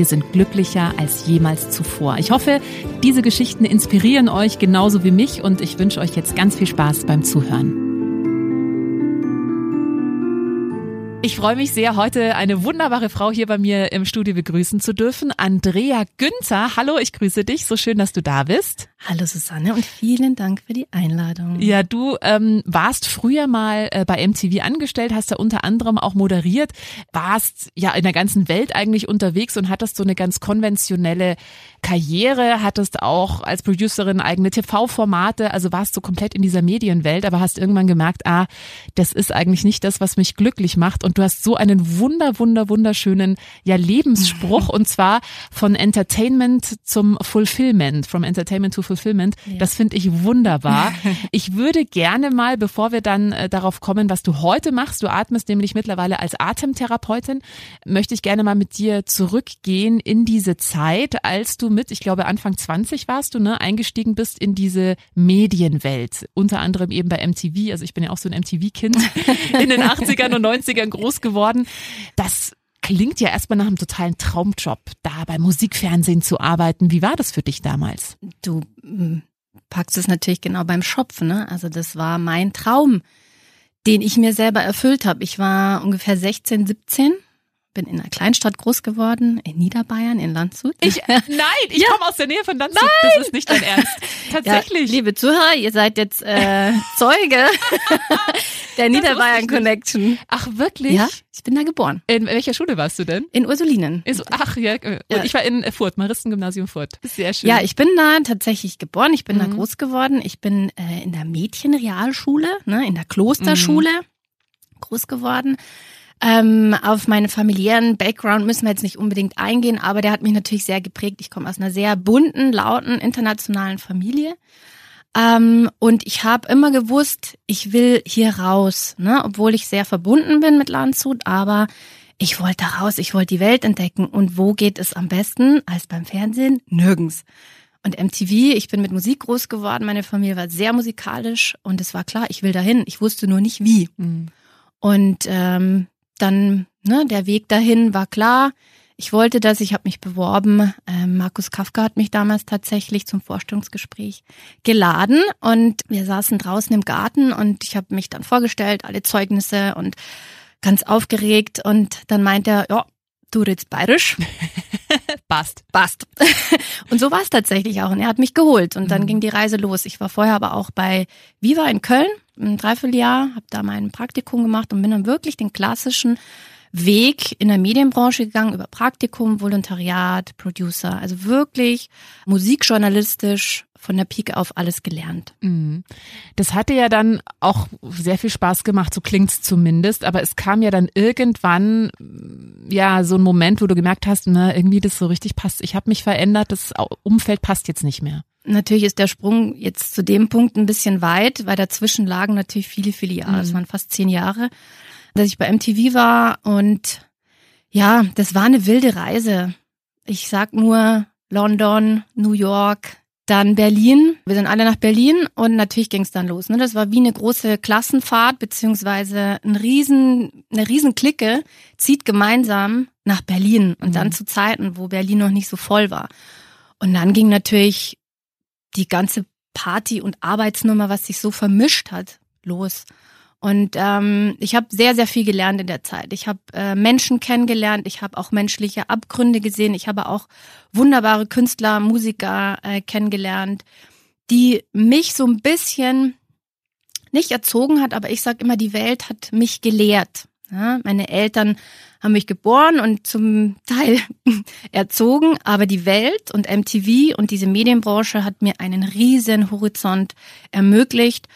wir sind glücklicher als jemals zuvor. Ich hoffe, diese Geschichten inspirieren euch genauso wie mich und ich wünsche euch jetzt ganz viel Spaß beim Zuhören. Ich freue mich sehr, heute eine wunderbare Frau hier bei mir im Studio begrüßen zu dürfen. Andrea Günther. Hallo, ich grüße dich. So schön, dass du da bist. Hallo Susanne und vielen Dank für die Einladung. Ja, du ähm, warst früher mal äh, bei MTV angestellt, hast da unter anderem auch moderiert, warst ja in der ganzen Welt eigentlich unterwegs und hattest so eine ganz konventionelle Karriere, hattest auch als Producerin eigene TV-Formate, also warst so komplett in dieser Medienwelt, aber hast irgendwann gemerkt, ah, das ist eigentlich nicht das, was mich glücklich macht. Und du hast so einen wunder, wunder, wunderschönen ja Lebensspruch und zwar von Entertainment zum Fulfillment, from Entertainment to Fulfillment. Ja. Das finde ich wunderbar. Ich würde gerne mal, bevor wir dann äh, darauf kommen, was du heute machst, du atmest nämlich mittlerweile als Atemtherapeutin, möchte ich gerne mal mit dir zurückgehen in diese Zeit, als du mit, ich glaube Anfang 20 warst du, ne, eingestiegen bist in diese Medienwelt. Unter anderem eben bei MTV, also ich bin ja auch so ein MTV-Kind in den 80ern und 90ern groß geworden. Das klingt ja erstmal nach einem totalen Traumjob, da bei Musikfernsehen zu arbeiten. Wie war das für dich damals? Du hm, packst es natürlich genau beim Schopf, ne? Also das war mein Traum, den ich mir selber erfüllt habe. Ich war ungefähr 16, 17 bin in einer Kleinstadt groß geworden, in Niederbayern, in Landshut. Ich, nein, ich ja. komme aus der Nähe von Landshut. Nein. Das ist nicht dein Ernst. Tatsächlich. Ja, liebe Zuhörer, ihr seid jetzt äh, Zeuge der Niederbayern Connection. Ach, wirklich? Ja, ich bin da geboren. In welcher Schule warst du denn? In Ursulinen. Ach ja, und ja. ich war in Furt, Maristengymnasium Furt. Sehr schön. Ja, ich bin da tatsächlich geboren. Ich bin mhm. da groß geworden. Ich bin äh, in der Mädchenrealschule, ne, in der Klosterschule mhm. groß geworden. Ähm, auf meinen familiären Background müssen wir jetzt nicht unbedingt eingehen, aber der hat mich natürlich sehr geprägt. Ich komme aus einer sehr bunten, lauten, internationalen Familie. Ähm, und ich habe immer gewusst, ich will hier raus, ne? obwohl ich sehr verbunden bin mit Landshut, aber ich wollte raus, ich wollte die Welt entdecken. Und wo geht es am besten als beim Fernsehen? Nirgends. Und MTV, ich bin mit Musik groß geworden, meine Familie war sehr musikalisch und es war klar, ich will dahin. Ich wusste nur nicht wie. Mhm. Und ähm, dann, ne, der Weg dahin war klar. Ich wollte das, ich habe mich beworben. Ähm, Markus Kafka hat mich damals tatsächlich zum Vorstellungsgespräch geladen und wir saßen draußen im Garten und ich habe mich dann vorgestellt, alle Zeugnisse und ganz aufgeregt und dann meint er, ja, du redest bayerisch. Passt. Passt. Und so war es tatsächlich auch. Und er hat mich geholt und dann mhm. ging die Reise los. Ich war vorher aber auch bei Viva in Köln ein Dreivierteljahr, habe da mein Praktikum gemacht und bin dann wirklich den klassischen Weg in der Medienbranche gegangen über Praktikum, Volontariat, Producer, also wirklich musikjournalistisch von der Pike auf alles gelernt. Mhm. Das hatte ja dann auch sehr viel Spaß gemacht, so klingt's zumindest, aber es kam ja dann irgendwann ja so ein Moment, wo du gemerkt hast, na, irgendwie das so richtig passt. Ich habe mich verändert, das Umfeld passt jetzt nicht mehr. Natürlich ist der Sprung jetzt zu dem Punkt ein bisschen weit, weil dazwischen lagen natürlich viele, viele Jahre. Es mhm. waren fast zehn Jahre, dass ich bei MTV war und ja, das war eine wilde Reise. Ich sag nur London, New York, dann Berlin. Wir sind alle nach Berlin und natürlich ging es dann los. Ne? Das war wie eine große Klassenfahrt beziehungsweise ein riesen, eine riesen Clique zieht gemeinsam nach Berlin und mhm. dann zu Zeiten, wo Berlin noch nicht so voll war. Und dann ging natürlich die ganze Party- und Arbeitsnummer, was sich so vermischt hat, los. Und ähm, ich habe sehr, sehr viel gelernt in der Zeit. Ich habe äh, Menschen kennengelernt, ich habe auch menschliche Abgründe gesehen, ich habe auch wunderbare Künstler, Musiker äh, kennengelernt, die mich so ein bisschen nicht erzogen hat, aber ich sage immer, die Welt hat mich gelehrt. Ja, meine Eltern haben mich geboren und zum Teil erzogen, aber die Welt und MTV und diese Medienbranche hat mir einen riesen Horizont ermöglicht,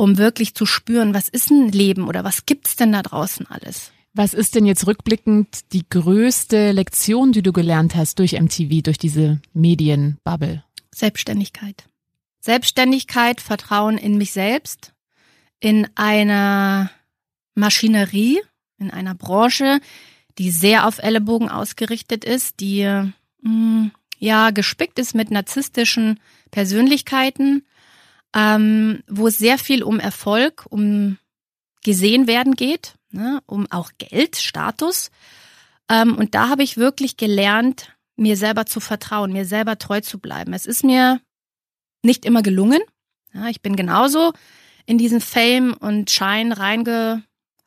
um wirklich zu spüren, was ist ein Leben oder was gibt's denn da draußen alles? Was ist denn jetzt rückblickend die größte Lektion, die du gelernt hast durch MTV, durch diese Medienbubble? Selbstständigkeit. Selbstständigkeit, Vertrauen in mich selbst, in einer Maschinerie, in einer Branche, die sehr auf Ellenbogen ausgerichtet ist, die mh, mm, ja gespickt ist mit narzisstischen Persönlichkeiten, ähm, wo es sehr viel um Erfolg, um gesehen werden geht, ne, um auch Geld, Status. Ähm, und da habe ich wirklich gelernt, mir selber zu vertrauen, mir selber treu zu bleiben. Es ist mir nicht immer gelungen. Ja, ich bin genauso in diesen Fame und Schein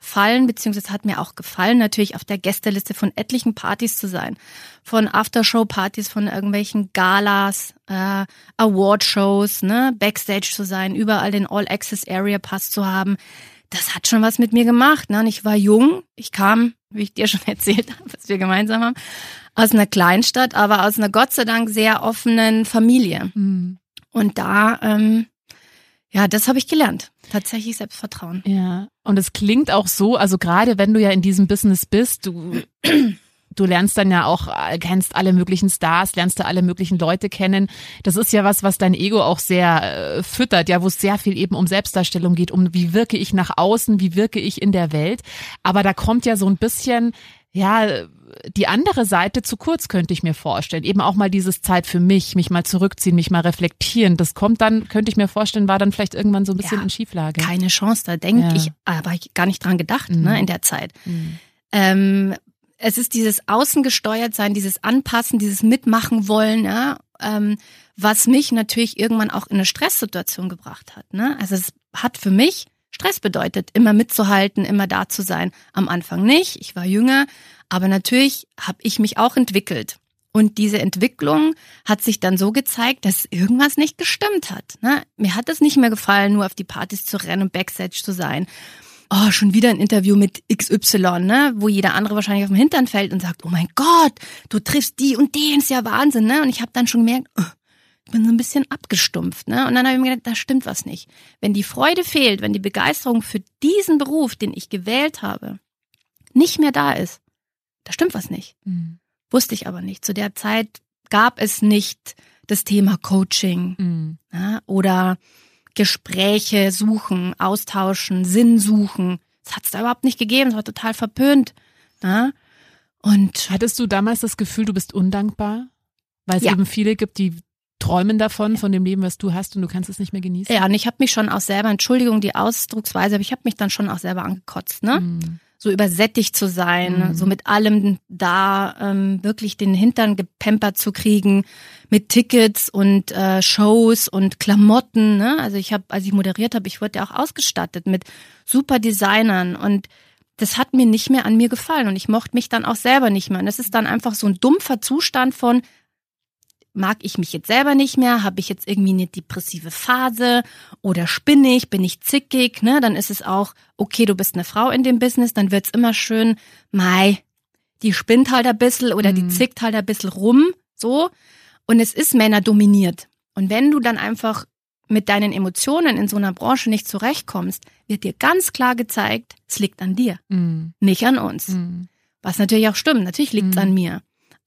reingefallen, beziehungsweise hat mir auch gefallen, natürlich auf der Gästeliste von etlichen Partys zu sein. Von Aftershow-Partys, von irgendwelchen Galas, äh, Award-Shows, ne, Backstage zu sein, überall den All-Access-Area-Pass zu haben das hat schon was mit mir gemacht. Ne? Und ich war jung, ich kam, wie ich dir schon erzählt habe, was wir gemeinsam haben, aus einer Kleinstadt, aber aus einer Gott sei Dank sehr offenen Familie. Mhm. Und da, ähm, ja, das habe ich gelernt. Tatsächlich Selbstvertrauen. Ja. Und es klingt auch so, also gerade wenn du ja in diesem Business bist, du du lernst dann ja auch, äh, kennst alle möglichen Stars, lernst du alle möglichen Leute kennen. Das ist ja was, was dein Ego auch sehr äh, füttert, ja, wo es sehr viel eben um Selbstdarstellung geht, um wie wirke ich nach außen, wie wirke ich in der Welt. Aber da kommt ja so ein bisschen, ja, die andere Seite zu kurz, könnte ich mir vorstellen. Eben auch mal dieses Zeit für mich, mich mal zurückziehen, mich mal reflektieren. Das kommt dann, könnte ich mir vorstellen, war dann vielleicht irgendwann so ein bisschen ja, in Schieflage. Keine Chance, da denke ja. ich, aber ich gar nicht dran gedacht, ne, mhm. ne, in der Zeit. Mhm. Ähm, es ist dieses Außengesteuert sein, dieses Anpassen, dieses Mitmachen wollen, ja, ähm, was mich natürlich irgendwann auch in eine Stresssituation gebracht hat. Ne? Also es hat für mich Stress bedeutet, immer mitzuhalten, immer da zu sein. Am Anfang nicht, ich war jünger, aber natürlich habe ich mich auch entwickelt. Und diese Entwicklung hat sich dann so gezeigt, dass irgendwas nicht gestimmt hat. Ne? Mir hat es nicht mehr gefallen, nur auf die Partys zu rennen und Backstage zu sein oh, schon wieder ein Interview mit XY, ne, wo jeder andere wahrscheinlich auf dem Hintern fällt und sagt, oh mein Gott, du triffst die und den, ist ja Wahnsinn, ne? Und ich habe dann schon gemerkt, oh, ich bin so ein bisschen abgestumpft, ne? Und dann habe ich mir gedacht, da stimmt was nicht. Wenn die Freude fehlt, wenn die Begeisterung für diesen Beruf, den ich gewählt habe, nicht mehr da ist, da stimmt was nicht. Mhm. Wusste ich aber nicht. Zu der Zeit gab es nicht das Thema Coaching mhm. ja, oder Gespräche suchen, austauschen, Sinn suchen. Das hat es da überhaupt nicht gegeben, es war total verpönt. Ja? Und hattest du damals das Gefühl, du bist undankbar? Weil es ja. eben viele gibt, die träumen davon, von dem Leben, was du hast und du kannst es nicht mehr genießen. Ja, und ich habe mich schon auch selber, Entschuldigung die Ausdrucksweise, aber ich habe mich dann schon auch selber angekotzt, ne? Mhm so übersättigt zu sein, mhm. so mit allem da ähm, wirklich den Hintern gepempert zu kriegen, mit Tickets und äh, Shows und Klamotten. Ne? Also ich habe, als ich moderiert habe, ich wurde ja auch ausgestattet mit super Designern und das hat mir nicht mehr an mir gefallen und ich mochte mich dann auch selber nicht mehr. Und das ist dann einfach so ein dumpfer Zustand von, mag ich mich jetzt selber nicht mehr, habe ich jetzt irgendwie eine depressive Phase oder spinne ich, bin ich zickig, ne? Dann ist es auch, okay, du bist eine Frau in dem Business, dann wird's immer schön, Mai, die spinnt halt ein bisschen oder mhm. die zickt halt ein bisschen rum, so. Und es ist Männer dominiert. Und wenn du dann einfach mit deinen Emotionen in so einer Branche nicht zurechtkommst, wird dir ganz klar gezeigt, es liegt an dir, mhm. nicht an uns. Mhm. Was natürlich auch stimmt, natürlich liegt's an mhm. mir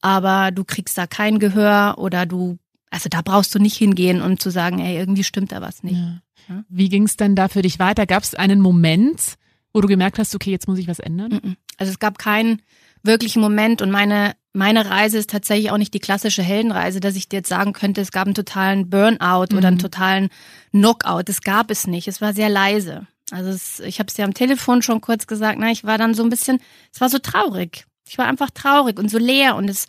aber du kriegst da kein Gehör oder du, also da brauchst du nicht hingehen und zu sagen, ey, irgendwie stimmt da was nicht. Ja. Wie ging es denn da für dich weiter? Gab es einen Moment, wo du gemerkt hast, okay, jetzt muss ich was ändern? Also es gab keinen wirklichen Moment und meine meine Reise ist tatsächlich auch nicht die klassische Heldenreise, dass ich dir jetzt sagen könnte, es gab einen totalen Burnout mhm. oder einen mhm. totalen Knockout. Das gab es nicht. Es war sehr leise. Also es, ich habe es dir am Telefon schon kurz gesagt, na, ich war dann so ein bisschen, es war so traurig. Ich war einfach traurig und so leer und es,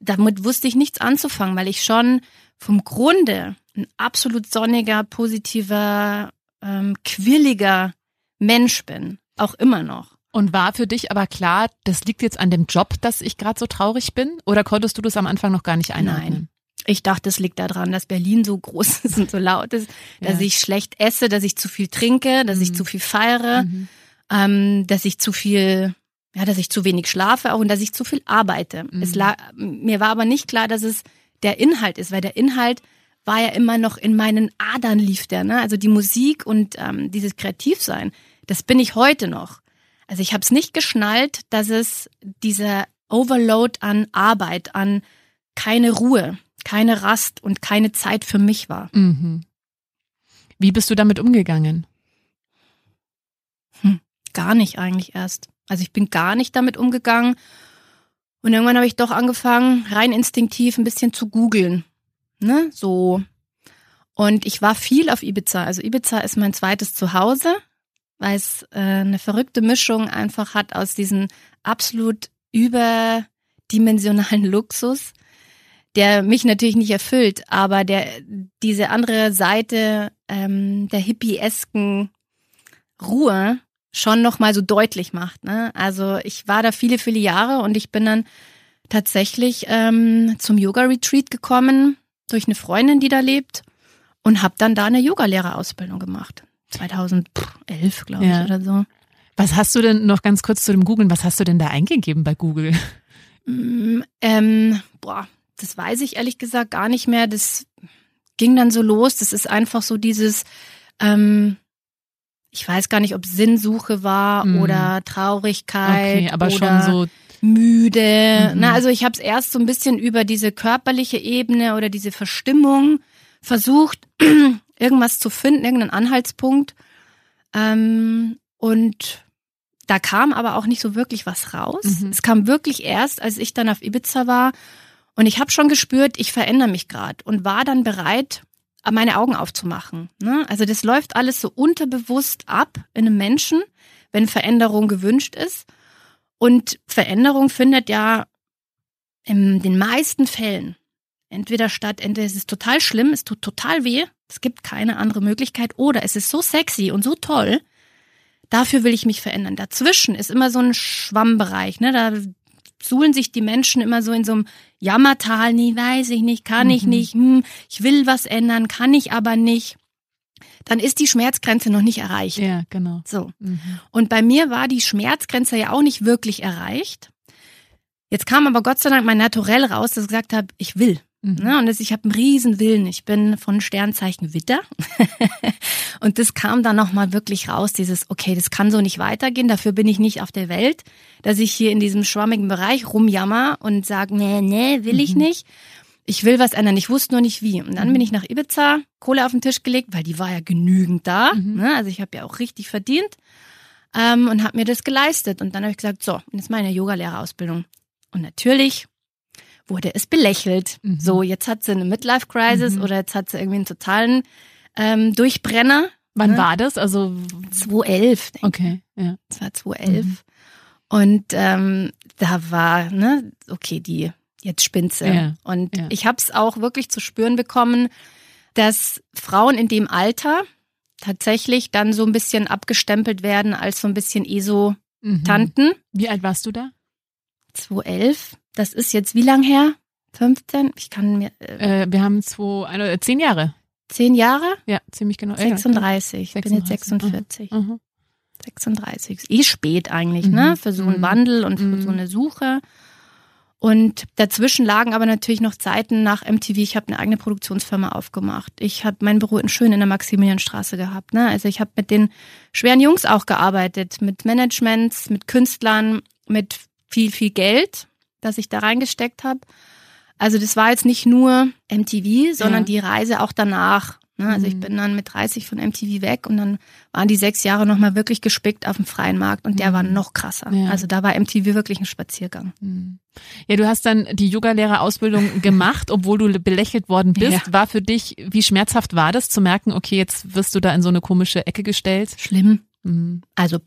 damit wusste ich nichts anzufangen, weil ich schon vom Grunde ein absolut sonniger, positiver, ähm, quirliger Mensch bin. Auch immer noch. Und war für dich aber klar, das liegt jetzt an dem Job, dass ich gerade so traurig bin? Oder konntest du das am Anfang noch gar nicht einordnen? Ich dachte, es liegt daran, dass Berlin so groß ist und so laut ist, dass Ja. ich schlecht esse, dass ich zu viel trinke, dass ich Mhm. zu viel feiere, Mhm. ähm, dass ich zu viel, ja, dass ich zu wenig schlafe auch und dass ich zu viel arbeite. Mhm. Es lag, mir war aber nicht klar, dass es der Inhalt ist, weil der Inhalt war ja immer noch in meinen Adern lief der, ne? Also die Musik und ähm, dieses Kreativsein, das bin ich heute noch. Also ich habe es nicht geschnallt, dass es dieser Overload an Arbeit, an keine Ruhe, keine Rast und keine Zeit für mich war. Mhm. Wie bist du damit umgegangen? Gar nicht eigentlich erst. Also ich bin gar nicht damit umgegangen. Und irgendwann habe ich doch angefangen, rein instinktiv ein bisschen zu googeln. Ne? So. Und ich war viel auf Ibiza. Also Ibiza ist mein zweites Zuhause, weil es äh, eine verrückte Mischung einfach hat aus diesem absolut überdimensionalen Luxus, der mich natürlich nicht erfüllt, aber der diese andere Seite ähm, der hippiesken Ruhe schon noch mal so deutlich macht. Ne? Also ich war da viele, viele Jahre und ich bin dann tatsächlich ähm, zum Yoga-Retreat gekommen durch eine Freundin, die da lebt und habe dann da eine Yogalehrerausbildung gemacht. 2011, glaube Ja. ich, oder so. Was hast du denn noch ganz kurz zu dem Googlen? Was hast du denn da eingegeben bei Google? Mm, Ähm, boah, das weiß ich ehrlich gesagt gar nicht mehr. Das ging dann so los. Das ist einfach so dieses, ähm, ich weiß gar nicht, ob Sinnsuche war Mhm. oder Traurigkeit Okay, aber oder schon so. müde. Mhm. Na, also ich habe es erst so ein bisschen über diese körperliche Ebene oder diese Verstimmung versucht, irgendwas zu finden, irgendeinen Anhaltspunkt. Ähm, und da kam aber auch nicht so wirklich was raus. Mhm. Es kam wirklich erst, als ich dann auf Ibiza war. Und ich habe schon gespürt, ich verändere mich gerade und war dann bereit, meine Augen aufzumachen. Ne? Also das läuft alles so unterbewusst ab in einem Menschen, wenn Veränderung gewünscht ist. Und Veränderung findet ja in den meisten Fällen entweder statt, entweder es ist total schlimm, es tut total weh, es gibt keine andere Möglichkeit, oder es ist so sexy und so toll, dafür will ich mich verändern. Dazwischen ist immer so ein Schwammbereich, ne? Da suhlen sich die Menschen immer so in so einem Jammertal, nee, weiß ich nicht, kann ich Mhm. nicht, hm, ich will was ändern, kann ich aber nicht. Dann ist die Schmerzgrenze noch nicht erreicht. Ja, genau. So. Mhm. Und bei mir war die Schmerzgrenze ja auch nicht wirklich erreicht. Jetzt kam aber Gott sei Dank mein Naturell raus, dass ich gesagt habe, ich will. Mhm. Ne? Und das, ich habe einen riesen Willen. Ich bin von Sternzeichen Witter. und das kam dann nochmal wirklich raus, dieses, okay, das kann so nicht weitergehen, dafür bin ich nicht auf der Welt, dass ich hier in diesem schwammigen Bereich rumjammer und sage, nee, nee, will ich Mhm. nicht. Ich will was ändern, ich wusste nur nicht wie. Und dann Mhm. bin ich nach Ibiza, Kohle auf den Tisch gelegt, weil die war ja genügend da. Mhm. Ne? Also ich habe ja auch richtig verdient ähm, und habe mir das geleistet. Und dann habe ich gesagt, so, jetzt meine Yogalehrerausbildung. Und natürlich wurde es belächelt. Mhm. So, jetzt hat sie eine Midlife-Crisis Mhm. oder jetzt hat sie irgendwie einen totalen ähm, Durchbrenner. Wann Ne? war das? Also, 2011, denke ich. okay, ja. Das war 2011. Mhm. Und ähm, da war, ne, okay, die, jetzt spinnt sie. Ja, Und ja. ich habe es auch wirklich zu spüren bekommen, dass Frauen in dem Alter tatsächlich dann so ein bisschen abgestempelt werden als so ein bisschen ESO-Tanten. Mhm. Wie alt warst du da? 2011, das ist jetzt wie lang her? 15? Ich kann mir, äh, Äh, wir haben zwei, ein, äh, zehn Jahre. zehn Jahre? Ja, ziemlich genau. Ja, 36. Ich bin jetzt 36, 46. Mhm. 36. Ist eh spät eigentlich, Mhm. ne? Für so einen Mhm. Wandel und für Mhm. so eine Suche. Und dazwischen lagen aber natürlich noch Zeiten nach MTV. Ich habe eine eigene Produktionsfirma aufgemacht. Ich habe mein Büro in Schön in der Maximilianstraße gehabt. Ne? Also ich habe mit den schweren Jungs auch gearbeitet, mit Managements, mit Künstlern, mit viel, viel Geld, das ich da reingesteckt habe. Also das war jetzt nicht nur MTV, sondern Ja. die Reise auch danach. Ne? Also ich Mhm. bin dann mit 30 von MTV weg und dann waren die sechs Jahre nochmal wirklich gespickt auf dem freien Markt und der Mhm. war noch krasser. Ja. Also da war MTV wirklich ein Spaziergang. Mhm. Ja, du hast dann die Yogalehrerausbildung gemacht, obwohl du belächelt worden bist. Ja. War für dich, wie schmerzhaft war das zu merken, okay, jetzt wirst du da in so eine komische Ecke gestellt? Schlimm. Mhm. Also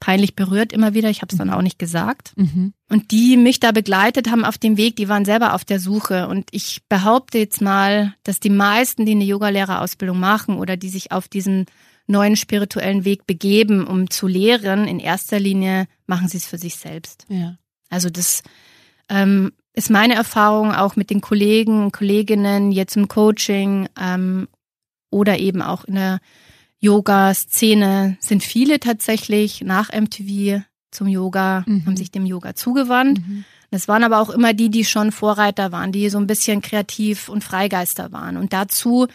peinlich berührt immer wieder. Ich habe es dann auch nicht gesagt. Mhm. Und die mich da begleitet haben auf dem Weg, die waren selber auf der Suche. Und ich behaupte jetzt mal, dass die meisten, die eine Yogalehrerausbildung machen oder die sich auf diesen neuen spirituellen Weg begeben, um zu lehren, in erster Linie machen sie es für sich selbst. Ja. Also das ähm, ist meine Erfahrung auch mit den Kollegen, Kolleginnen jetzt im Coaching ähm, oder eben auch in der Yoga-Szene sind viele tatsächlich nach MTV zum Yoga, mhm. haben sich dem Yoga zugewandt. Mhm. Das waren aber auch immer die, die schon Vorreiter waren, die so ein bisschen kreativ und Freigeister waren. Und dazu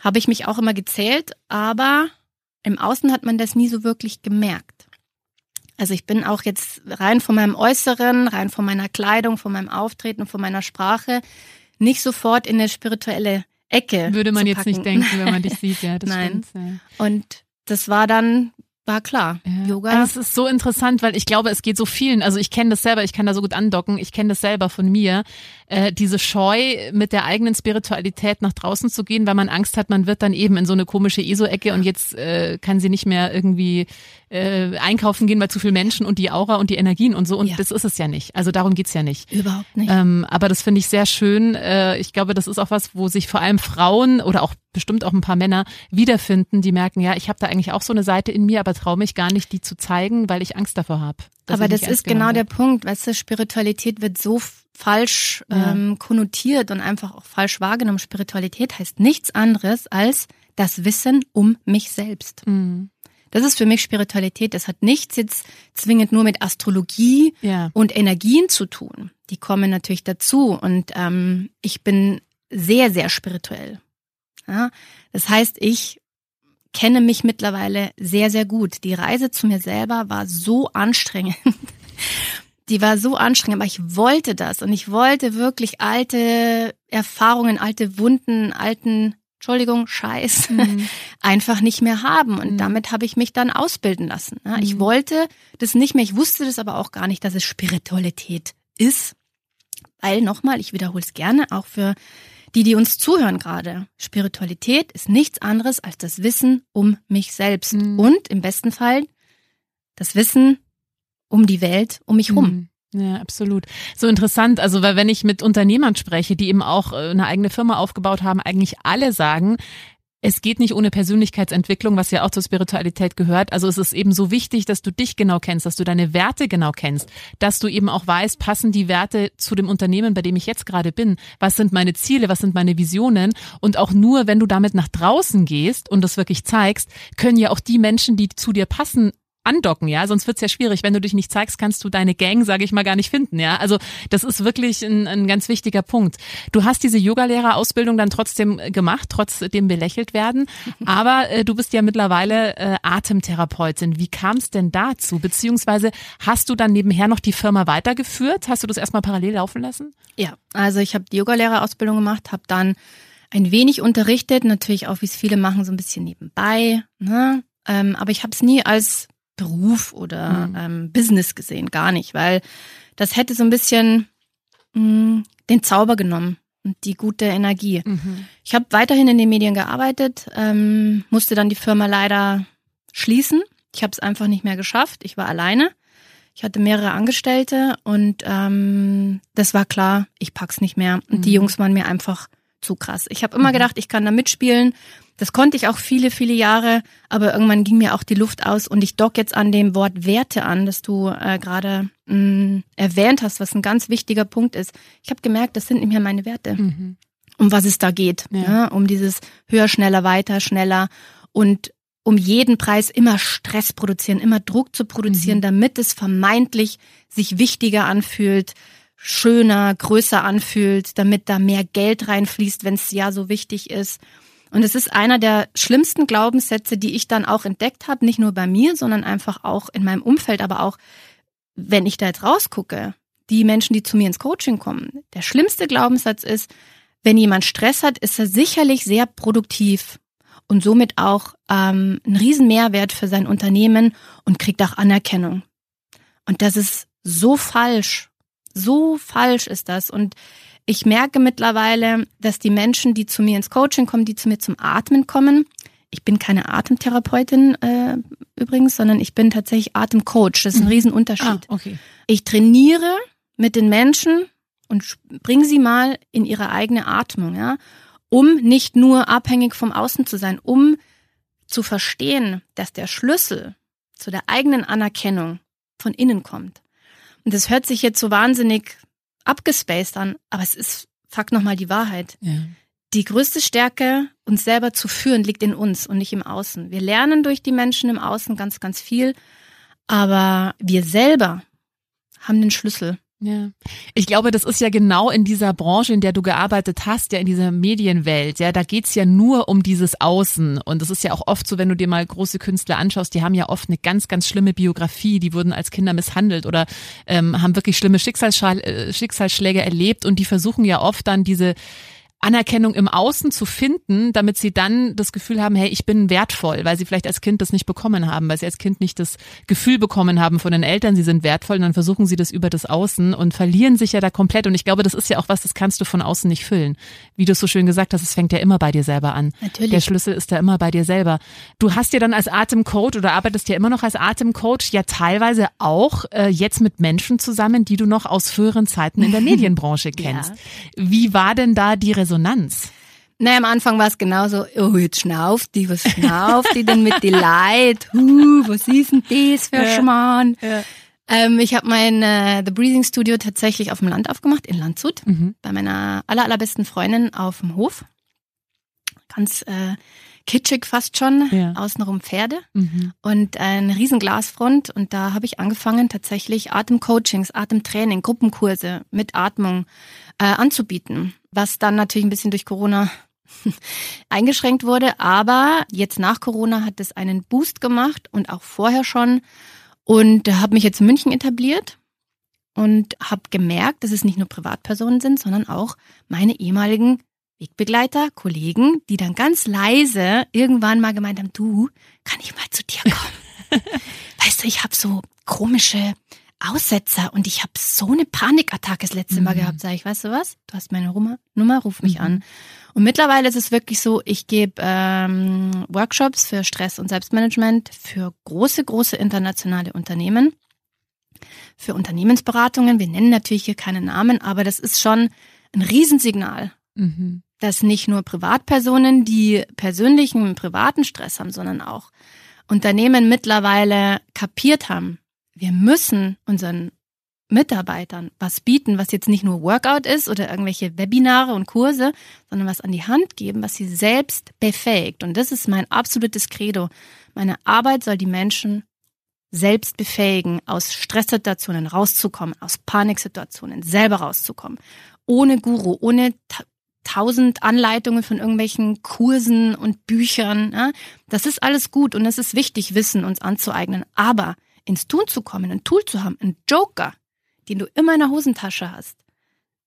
habe ich mich auch immer gezählt, aber im Außen hat man das nie so wirklich gemerkt. Also ich bin auch jetzt rein von meinem Äußeren, rein von meiner Kleidung, von meinem Auftreten, von meiner Sprache nicht sofort in eine spirituelle Ecke. Würde man jetzt nicht denken, wenn man dich sieht, ja, das Nein. stimmt. Ja. Und das war dann war klar. Ja. Yoga. Also es ist so interessant, weil ich glaube, es geht so vielen, also ich kenne das selber, ich kann da so gut andocken, ich kenne das selber von mir, äh, diese Scheu, mit der eigenen Spiritualität nach draußen zu gehen, weil man Angst hat, man wird dann eben in so eine komische ESO-Ecke und jetzt äh, kann sie nicht mehr irgendwie äh, einkaufen gehen, weil zu viele Menschen und die Aura und die Energien und so. Und ja. das ist es ja nicht. Also darum geht's ja nicht. Überhaupt nicht. Ähm, aber das finde ich sehr schön. Äh, ich glaube, das ist auch was, wo sich vor allem Frauen oder auch bestimmt auch ein paar Männer wiederfinden, die merken, ja, ich habe da eigentlich auch so eine Seite in mir, aber traue mich gar nicht, die zu zeigen, weil ich Angst davor habe. Aber das ist genau der Punkt. Weißt du, Spiritualität wird so falsch ja. ähm, konnotiert und einfach auch falsch wahrgenommen. Spiritualität heißt nichts anderes als das Wissen um mich selbst. Mhm. Das ist für mich Spiritualität. Das hat nichts jetzt zwingend nur mit Astrologie ja. und Energien zu tun. Die kommen natürlich dazu und ähm, ich bin sehr, sehr spirituell. Ja? Das heißt, ich kenne mich mittlerweile sehr, sehr gut. Die Reise zu mir selber war so anstrengend die war so anstrengend, aber ich wollte das und ich wollte wirklich alte Erfahrungen, alte Wunden, alten, Entschuldigung, Scheiß mhm. einfach nicht mehr haben. Und mhm. damit habe ich mich dann ausbilden lassen. Ja, ich mhm. wollte das nicht mehr, ich wusste das aber auch gar nicht, dass es Spiritualität ist. Weil nochmal, ich wiederhole es gerne, auch für die, die uns zuhören gerade. Spiritualität ist nichts anderes als das Wissen um mich selbst. Mhm. Und im besten Fall das Wissen um die Welt, um mich rum. Ja, absolut. So interessant, also weil wenn ich mit Unternehmern spreche, die eben auch äh, eine eigene Firma aufgebaut haben, eigentlich alle sagen, es geht nicht ohne Persönlichkeitsentwicklung, was ja auch zur Spiritualität gehört. Also es ist eben so wichtig, dass du dich genau kennst, dass du deine Werte genau kennst, dass du eben auch weißt, passen die Werte zu dem Unternehmen, bei dem ich jetzt gerade bin? Was sind meine Ziele? Was sind meine Visionen? Und auch nur, wenn du damit nach draußen gehst und das wirklich zeigst, können ja auch die Menschen, die zu dir passen, andocken, ja, sonst wird's ja schwierig. Wenn du dich nicht zeigst, kannst du deine Gang, sage ich mal, gar nicht finden, ja. Also das ist wirklich ein, ein ganz wichtiger Punkt. Du hast diese Yogalehrerausbildung dann trotzdem gemacht, trotzdem belächelt werden, aber äh, du bist ja mittlerweile äh, Atemtherapeutin. Wie kam es denn dazu? Beziehungsweise hast du dann nebenher noch die Firma weitergeführt? Hast du das erstmal parallel laufen lassen? Ja, also ich habe die Yogalehrerausbildung gemacht, habe dann ein wenig unterrichtet, natürlich auch, wie es viele machen, so ein bisschen nebenbei. Ne? Ähm, aber ich habe es nie als Beruf oder mhm. ähm, Business gesehen, gar nicht, weil das hätte so ein bisschen mh, mm, den Zauber genommen und die gute Energie. Mhm. Ich habe weiterhin in den Medien gearbeitet, ähm, musste dann die Firma leider schließen. Ich habe es einfach nicht mehr geschafft. Ich war alleine. Ich hatte mehrere Angestellte und ähm, das war klar, ich pack's nicht mehr. Und mhm. die Jungs waren mir einfach zu krass. Ich habe immer mhm. gedacht, ich kann da mitspielen das konnte ich auch viele, viele Jahre, aber irgendwann ging mir auch die Luft aus und ich dock jetzt an dem Wort Werte an, das du äh, gerade mm, erwähnt hast, was ein ganz wichtiger Punkt ist. Ich habe gemerkt, das sind nicht mehr meine Werte. Mhm. Um was es da geht, ja. ja. um dieses höher, schneller, weiter, schneller und um jeden Preis immer Stress produzieren, immer Druck zu produzieren, mhm. damit es vermeintlich sich wichtiger anfühlt, schöner, größer anfühlt, damit da mehr Geld reinfließt, wenn es ja so wichtig ist. Und es ist einer der schlimmsten Glaubenssätze, die ich dann auch entdeckt habe, nicht nur bei mir, sondern einfach auch in meinem Umfeld, aber auch, wenn ich da jetzt rausgucke, die Menschen, die zu mir ins Coaching kommen. Der schlimmste Glaubenssatz ist, wenn jemand Stress hat, ist er sicherlich sehr produktiv und somit auch ähm, ein riesen Mehrwert für sein Unternehmen und kriegt auch Anerkennung. Und das ist so falsch. So falsch ist das. Und ich merke mittlerweile, dass die Menschen, die zu mir ins Coaching kommen, die zu mir zum Atmen kommen, ich bin keine Atemtherapeutin äh, übrigens, sondern ich bin tatsächlich Atemcoach. Das ist ein mhm. Riesenunterschied. Ah, okay. Ich trainiere mit den Menschen und bringe sie mal in ihre eigene Atmung, ja, um nicht nur abhängig vom Außen zu sein, um zu verstehen, dass der Schlüssel zu der eigenen Anerkennung von innen kommt. Und das hört sich jetzt so wahnsinnig abgespaced an, aber es ist Fakt nochmal die Wahrheit. Ja. Die größte Stärke, uns selber zu führen, liegt in uns und nicht im Außen. Wir lernen durch die Menschen im Außen ganz, ganz viel, aber wir selber haben den Schlüssel. Ja. Ich glaube, das ist ja genau in dieser Branche, in der du gearbeitet hast, ja in dieser Medienwelt, ja, da geht's ja nur um dieses Außen. Und das ist ja auch oft so, wenn du dir mal große Künstler anschaust, die haben ja oft eine ganz, ganz schlimme Biografie, die wurden als Kinder misshandelt oder ähm, haben wirklich schlimme äh, Schicksalsschläge erlebt und die versuchen ja oft dann diese Anerkennung im Außen zu finden, damit sie dann das Gefühl haben, hey, ich bin wertvoll, weil sie vielleicht als Kind das nicht bekommen haben, weil sie als Kind nicht das Gefühl bekommen haben von den Eltern, sie sind wertvoll und dann versuchen sie das über das Außen und verlieren sich ja da komplett. Und ich glaube, das ist ja auch was, das kannst du von außen nicht füllen. Wie du es so schön gesagt hast, es fängt ja immer bei dir selber an. Natürlich. Der Schlüssel ist da immer bei dir selber. Du hast ja dann als Atemcoach oder arbeitest ja immer noch als Atemcoach ja teilweise auch äh, jetzt mit Menschen zusammen, die du noch aus früheren Zeiten in der Medienbranche kennst. Ja. Wie war denn da die Resonanz? Naja, am Anfang war es genauso, oh, jetzt schnauft die, was schnauft die denn mit die Leid? Huh, was ist denn das für ein Ja. Schmarrn? Ja. Ähm, ich habe mein äh, The Breathing Studio tatsächlich auf dem Land aufgemacht, in Landshut, Mhm. bei meiner aller, allerbesten Freundin auf dem Hof. Ganz äh, kitschig fast schon, Ja. außenrum Pferde. Mhm. und eine riesen Glasfront und da habe ich angefangen tatsächlich Atemcoachings, Atemtraining, Gruppenkurse mit Atmung äh, anzubieten, was dann natürlich ein bisschen durch Corona eingeschränkt wurde, aber jetzt nach Corona hat es einen Boost gemacht und auch vorher schon. Und habe mich jetzt in München etabliert und habe gemerkt, dass es nicht nur Privatpersonen sind, sondern auch meine ehemaligen Wegbegleiter, Kollegen, die dann ganz leise irgendwann mal gemeint haben, du, kann ich mal zu dir kommen? weißt du, ich habe so komische Aussetzer und ich habe so eine Panikattacke das letzte Mal Mhm. gehabt. Sag ich, weißt du was? Du hast meine Nummer, Nummer ruf mich Mhm. an. Und mittlerweile ist es wirklich so, ich gebe ähm, Workshops für Stress und Selbstmanagement für große, große internationale Unternehmen, für Unternehmensberatungen. Wir nennen natürlich hier keine Namen, aber das ist schon ein Riesensignal Mhm. Dass nicht nur Privatpersonen, die persönlichen, privaten Stress haben, sondern auch Unternehmen mittlerweile kapiert haben, wir müssen unseren Mitarbeitern was bieten, was jetzt nicht nur Workout ist oder irgendwelche Webinare und Kurse, sondern was an die Hand geben, was sie selbst befähigt. Und das ist mein absolutes Credo. Meine Arbeit soll die Menschen selbst befähigen, aus Stresssituationen rauszukommen, aus Paniksituationen selber rauszukommen. Ohne Guru, ohne tausend Anleitungen von irgendwelchen Kursen und Büchern. Ja? Das ist alles gut und es ist wichtig, Wissen uns anzueignen. Aber ins Tun zu kommen, ein Tool zu haben, ein Joker, den du immer in der Hosentasche hast,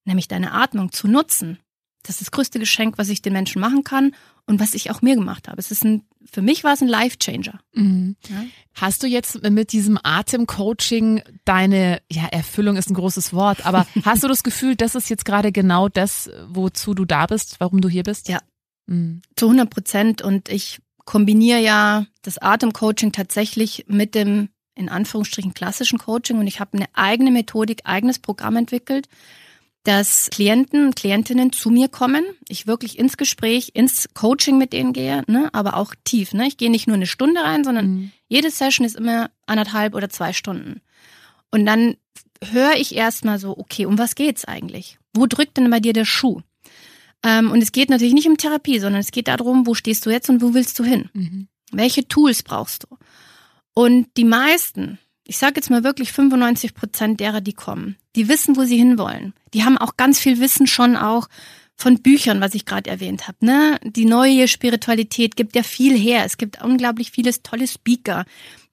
nämlich deine Atmung zu nutzen, das ist das größte Geschenk, was ich den Menschen machen kann und was ich auch mir gemacht habe. Es ist ein, für mich war es ein Life-Changer. Mhm. Ja. Hast du jetzt mit diesem Atemcoaching deine, ja, Erfüllung ist ein großes Wort, aber hast du das Gefühl, das ist jetzt gerade genau das, wozu du da bist, warum du hier bist? Ja. Mhm. Zu 100 Prozent. Und ich kombiniere ja das Atemcoaching tatsächlich mit dem, in Anführungsstrichen, klassischen Coaching. Und ich habe eine eigene Methodik, eigenes Programm entwickelt, dass Klienten und Klientinnen zu mir kommen, ich wirklich ins Gespräch, ins Coaching mit denen gehe, ne, aber auch tief. Ne? Ich gehe nicht nur eine Stunde rein, sondern Mhm. jede Session ist immer anderthalb oder zwei Stunden. Und dann höre ich erstmal so, okay, um was geht's eigentlich? Wo drückt denn bei dir der Schuh? Ähm, und es geht natürlich nicht um Therapie, sondern es geht darum, wo stehst du jetzt und wo willst du hin? Mhm. Welche Tools brauchst du? Und die meisten, ich sage jetzt mal wirklich 95 Prozent derer, die kommen, die wissen, wo sie hinwollen. Die haben auch ganz viel Wissen schon auch von Büchern, was ich gerade erwähnt habe. Ne? Die neue Spiritualität gibt ja viel her. Es gibt unglaublich viele tolle Speaker,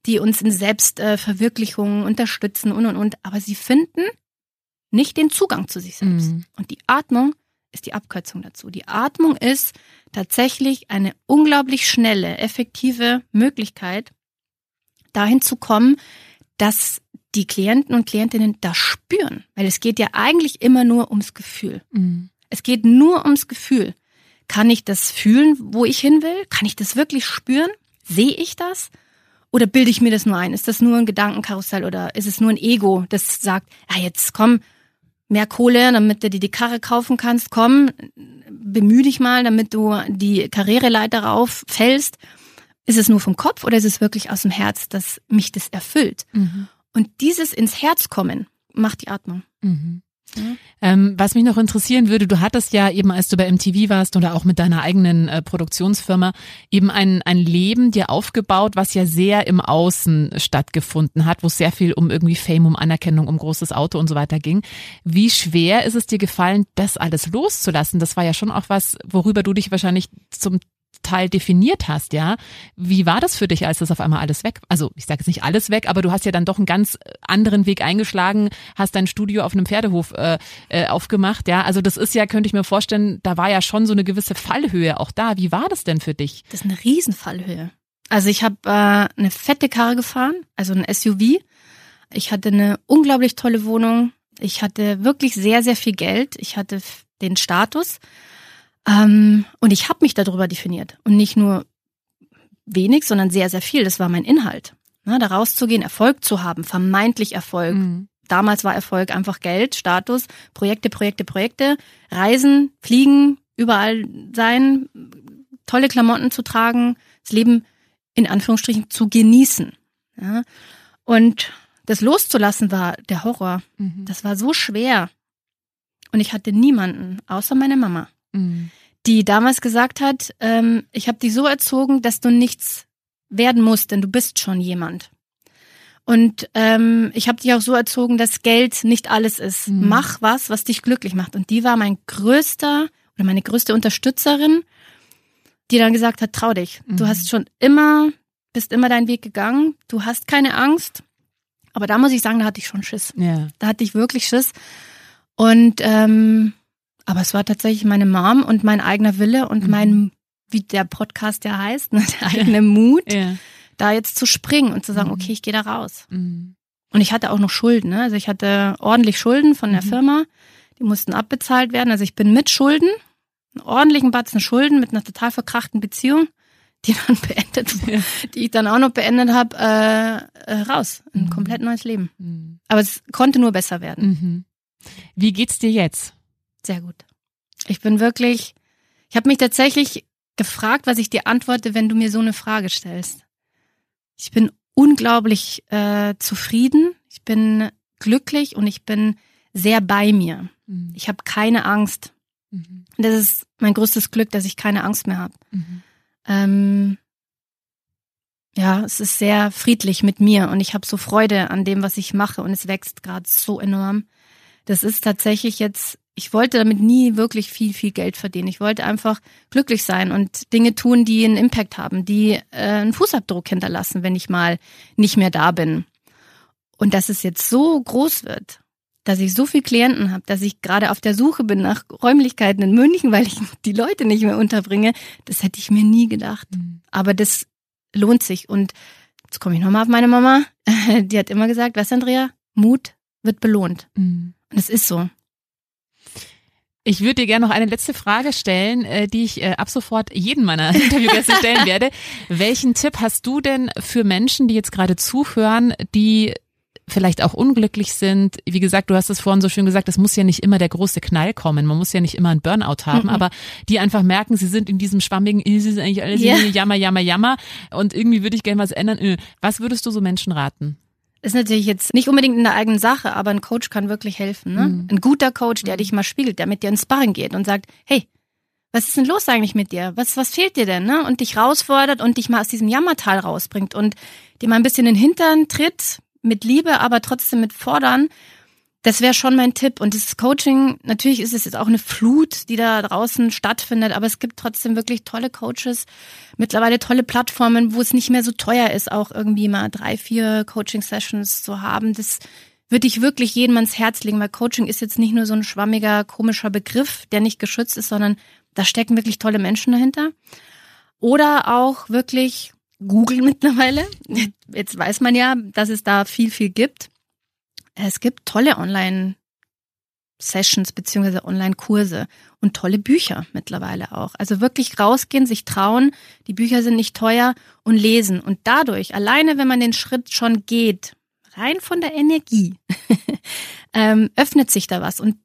die uns in Selbstverwirklichung unterstützen und und und. Aber sie finden nicht den Zugang zu sich selbst. Mhm. Und die Atmung ist die Abkürzung dazu. Die Atmung ist tatsächlich eine unglaublich schnelle, effektive Möglichkeit, dahin zu kommen, dass die Klienten und Klientinnen das spüren. Weil es geht ja eigentlich immer nur ums Gefühl. Mhm. Es geht nur ums Gefühl. Kann ich das fühlen, wo ich hin will? Kann ich das wirklich spüren? Sehe ich das? Oder bilde ich mir das nur ein? Ist das nur ein Gedankenkarussell oder ist es nur ein Ego, das sagt, ah, jetzt komm, mehr Kohle, damit du dir die Karre kaufen kannst, komm, bemühe dich mal, damit du die Karriereleiter rauf fällst. Ist es nur vom Kopf oder ist es wirklich aus dem Herz, dass mich das erfüllt? Mhm. Und dieses ins Herz kommen macht die Atmung. Mhm. Ähm, was mich noch interessieren würde, du hattest ja eben, als du bei MTV warst oder auch mit deiner eigenen äh, Produktionsfirma, eben ein, ein Leben dir aufgebaut, was ja sehr im Außen stattgefunden hat, wo es sehr viel um irgendwie Fame, um Anerkennung, um großes Auto und so weiter ging. Wie schwer ist es dir gefallen, das alles loszulassen? Das war ja schon auch was, worüber du dich wahrscheinlich zum Teil definiert hast, ja. Wie war das für dich, als das auf einmal alles weg? Also ich sage jetzt nicht alles weg, aber du hast ja dann doch einen ganz anderen Weg eingeschlagen, hast dein Studio auf einem Pferdehof äh, äh, aufgemacht, ja. Also das ist ja, könnte ich mir vorstellen, da war ja schon so eine gewisse Fallhöhe auch da. Wie war das denn für dich? Das ist eine Riesenfallhöhe. Also ich habe äh, eine fette Karre gefahren, also ein SUV. Ich hatte eine unglaublich tolle Wohnung. Ich hatte wirklich sehr, sehr viel Geld. Ich hatte den Status. Ähm, und ich habe mich darüber definiert. Und nicht nur wenig, sondern sehr, sehr viel. Das war mein Inhalt. Ne, da rauszugehen, Erfolg zu haben, vermeintlich Erfolg. Mhm. Damals war Erfolg einfach Geld, Status, Projekte, Projekte, Projekte, Reisen, Fliegen, überall sein, tolle Klamotten zu tragen, das Leben in Anführungsstrichen zu genießen. Ja? Und das loszulassen war der Horror. Mhm. Das war so schwer. Und ich hatte niemanden, außer meine Mama. Mhm. Die damals gesagt hat, ähm, ich habe dich so erzogen, dass du nichts werden musst, denn du bist schon jemand. Und ähm, ich habe dich auch so erzogen, dass Geld nicht alles ist. Mhm. Mach was, was dich glücklich macht. Und die war mein größter oder meine größte Unterstützerin, die dann gesagt hat, trau dich. Mhm. Du hast schon immer, bist immer deinen Weg gegangen. Du hast keine Angst. Aber da muss ich sagen, da hatte ich schon Schiss. Ja. Da hatte ich wirklich Schiss. Und ähm, aber es war tatsächlich meine Mom und mein eigener Wille und mhm. mein, wie der Podcast ja heißt, ne, der eigene Mut, ja. da jetzt zu springen und zu sagen, mhm. okay, ich gehe da raus. Mhm. Und ich hatte auch noch Schulden. Ne? Also ich hatte ordentlich Schulden von der mhm. Firma. Die mussten abbezahlt werden. Also ich bin mit Schulden, einen ordentlichen Batzen Schulden, mit einer total verkrachten Beziehung, die dann beendet, ja. die ich dann auch noch beendet habe, äh, äh, raus. Ein mhm. komplett neues Leben. Mhm. Aber es konnte nur besser werden. Wie geht's dir jetzt? Sehr gut. Ich bin wirklich, ich habe mich tatsächlich gefragt, was ich dir antworte, wenn du mir so eine Frage stellst. Ich bin unglaublich äh, zufrieden, ich bin glücklich und ich bin sehr bei mir. Mhm. Ich habe keine Angst. Mhm. Das ist mein größtes Glück, dass ich keine Angst mehr habe. Mhm. Ähm, ja, es ist sehr friedlich mit mir und ich habe so Freude an dem, was ich mache und es wächst gerade so enorm. Das ist tatsächlich jetzt ich wollte damit nie wirklich viel, viel Geld verdienen. Ich wollte einfach glücklich sein und Dinge tun, die einen Impact haben, die äh, einen Fußabdruck hinterlassen, wenn ich mal nicht mehr da bin. Und dass es jetzt so groß wird, dass ich so viel Klienten habe, dass ich gerade auf der Suche bin nach Räumlichkeiten in München, weil ich die Leute nicht mehr unterbringe, das hätte ich mir nie gedacht. Mhm. Aber das lohnt sich. Und jetzt komme ich nochmal auf meine Mama. Die hat immer gesagt, was Andrea? Mut wird belohnt. Mhm. Und es ist so. Ich würde dir gerne noch eine letzte Frage stellen, äh, die ich äh, ab sofort jeden meiner Interviewgäste stellen werde. Welchen Tipp hast du denn für Menschen, die jetzt gerade zuhören, die vielleicht auch unglücklich sind. Wie gesagt, du hast es vorhin so schön gesagt, es muss ja nicht immer der große Knall kommen. Man muss ja nicht immer einen Burnout haben, mhm. aber die einfach merken, sie sind in diesem schwammigen, es ist eigentlich alles yeah. Jammer, Jammer, Jammer und irgendwie würde ich gerne was ändern. Äh, was würdest du so Menschen raten? Ist natürlich jetzt nicht unbedingt in der eigenen Sache, aber ein Coach kann wirklich helfen. Ne? Mhm. Ein guter Coach, der dich mal spiegelt, der mit dir ins Sparring geht und sagt, hey, was ist denn los eigentlich mit dir? Was, was fehlt dir denn? Ne? Und dich herausfordert und dich mal aus diesem Jammertal rausbringt und dir mal ein bisschen in den Hintern tritt, mit Liebe, aber trotzdem mit Fordern das wäre schon mein Tipp. Und das Coaching, natürlich ist es jetzt auch eine Flut, die da draußen stattfindet, aber es gibt trotzdem wirklich tolle Coaches, mittlerweile tolle Plattformen, wo es nicht mehr so teuer ist, auch irgendwie mal drei, vier Coaching-Sessions zu haben. Das würde ich wirklich jedem ans Herz legen, weil Coaching ist jetzt nicht nur so ein schwammiger, komischer Begriff, der nicht geschützt ist, sondern da stecken wirklich tolle Menschen dahinter. Oder auch wirklich Google mittlerweile. Jetzt weiß man ja, dass es da viel, viel gibt. Es gibt tolle Online-Sessions beziehungsweise Online-Kurse und tolle Bücher mittlerweile auch. Also wirklich rausgehen, sich trauen. Die Bücher sind nicht teuer und lesen. Und dadurch, alleine wenn man den Schritt schon geht, rein von der Energie, ähm, öffnet sich da was. Und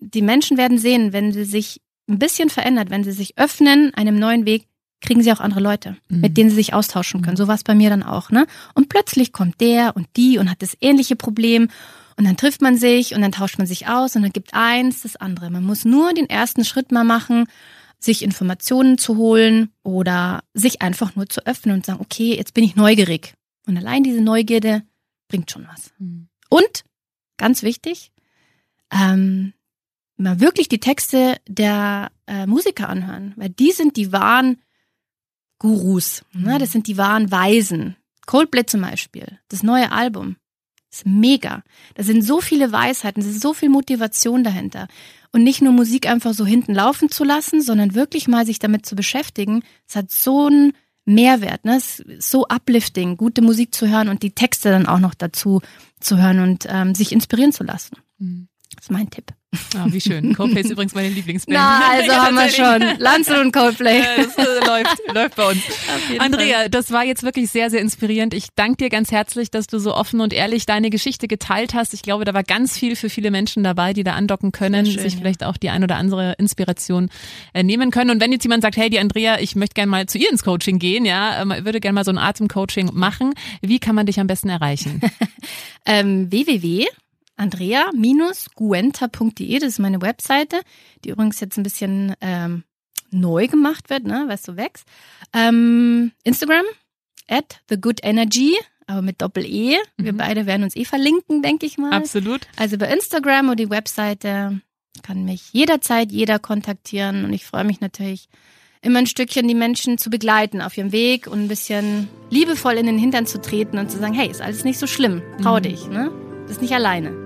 die Menschen werden sehen, wenn sie sich ein bisschen verändert, wenn sie sich öffnen einem neuen Weg, kriegen sie auch andere Leute, mhm. mit denen sie sich austauschen können. So war es bei mir dann auch, ne? Und plötzlich kommt der und die und hat das ähnliche Problem Und dann trifft man sich und dann tauscht man sich aus und dann gibt eins das andere. Man muss nur den ersten Schritt mal machen, sich Informationen zu holen oder sich einfach nur zu öffnen und sagen, okay, jetzt bin ich neugierig. Und allein diese Neugierde bringt schon was. Mhm. Und, ganz wichtig, ähm, mal wirklich die Texte der äh, Musiker anhören, weil die sind die wahren Gurus, ne? Mhm. das sind die wahren Weisen. Coldplay zum Beispiel, das neue Album, ist mega. Da sind so viele Weisheiten, es ist so viel Motivation dahinter. Und nicht nur Musik einfach so hinten laufen zu lassen, sondern wirklich mal sich damit zu beschäftigen. Es hat so einen Mehrwert, ne? Es ist so uplifting, gute Musik zu hören und die Texte dann auch noch dazu zu hören und ähm, sich inspirieren zu lassen. Mhm. Das ist mein Tipp. Ah, wie schön. Coldplay ist übrigens meine Lieblingsband. Na, also haben wir schon. Lanzel und Coldplay. das äh, läuft, läuft bei uns. Andrea, Fall. das war jetzt wirklich sehr, sehr inspirierend. Ich danke dir ganz herzlich, dass du so offen und ehrlich deine Geschichte geteilt hast. Ich glaube, da war ganz viel für viele Menschen dabei, die da andocken können, schön, sich ja. vielleicht auch die ein oder andere Inspiration äh, nehmen können. Und wenn jetzt jemand sagt, hey, die Andrea, ich möchte gerne mal zu ihr ins Coaching gehen, ja, ähm, würde gerne mal so ein Atemcoaching machen. Wie kann man dich am besten erreichen? ähm, www andrea-guenta.de, das ist meine Webseite, die übrigens jetzt ein bisschen ähm, neu gemacht wird, ne, weil es so wächst. Ähm, Instagram, at the good energy, aber mit Doppel-E. Wir mhm. beide werden uns eh verlinken, denke ich mal. Absolut. Also bei Instagram oder die Webseite kann mich jederzeit jeder kontaktieren und ich freue mich natürlich immer ein Stückchen die Menschen zu begleiten auf ihrem Weg und ein bisschen liebevoll in den Hintern zu treten und zu sagen, hey, ist alles nicht so schlimm, trau mhm. dich, ne? Bist nicht alleine.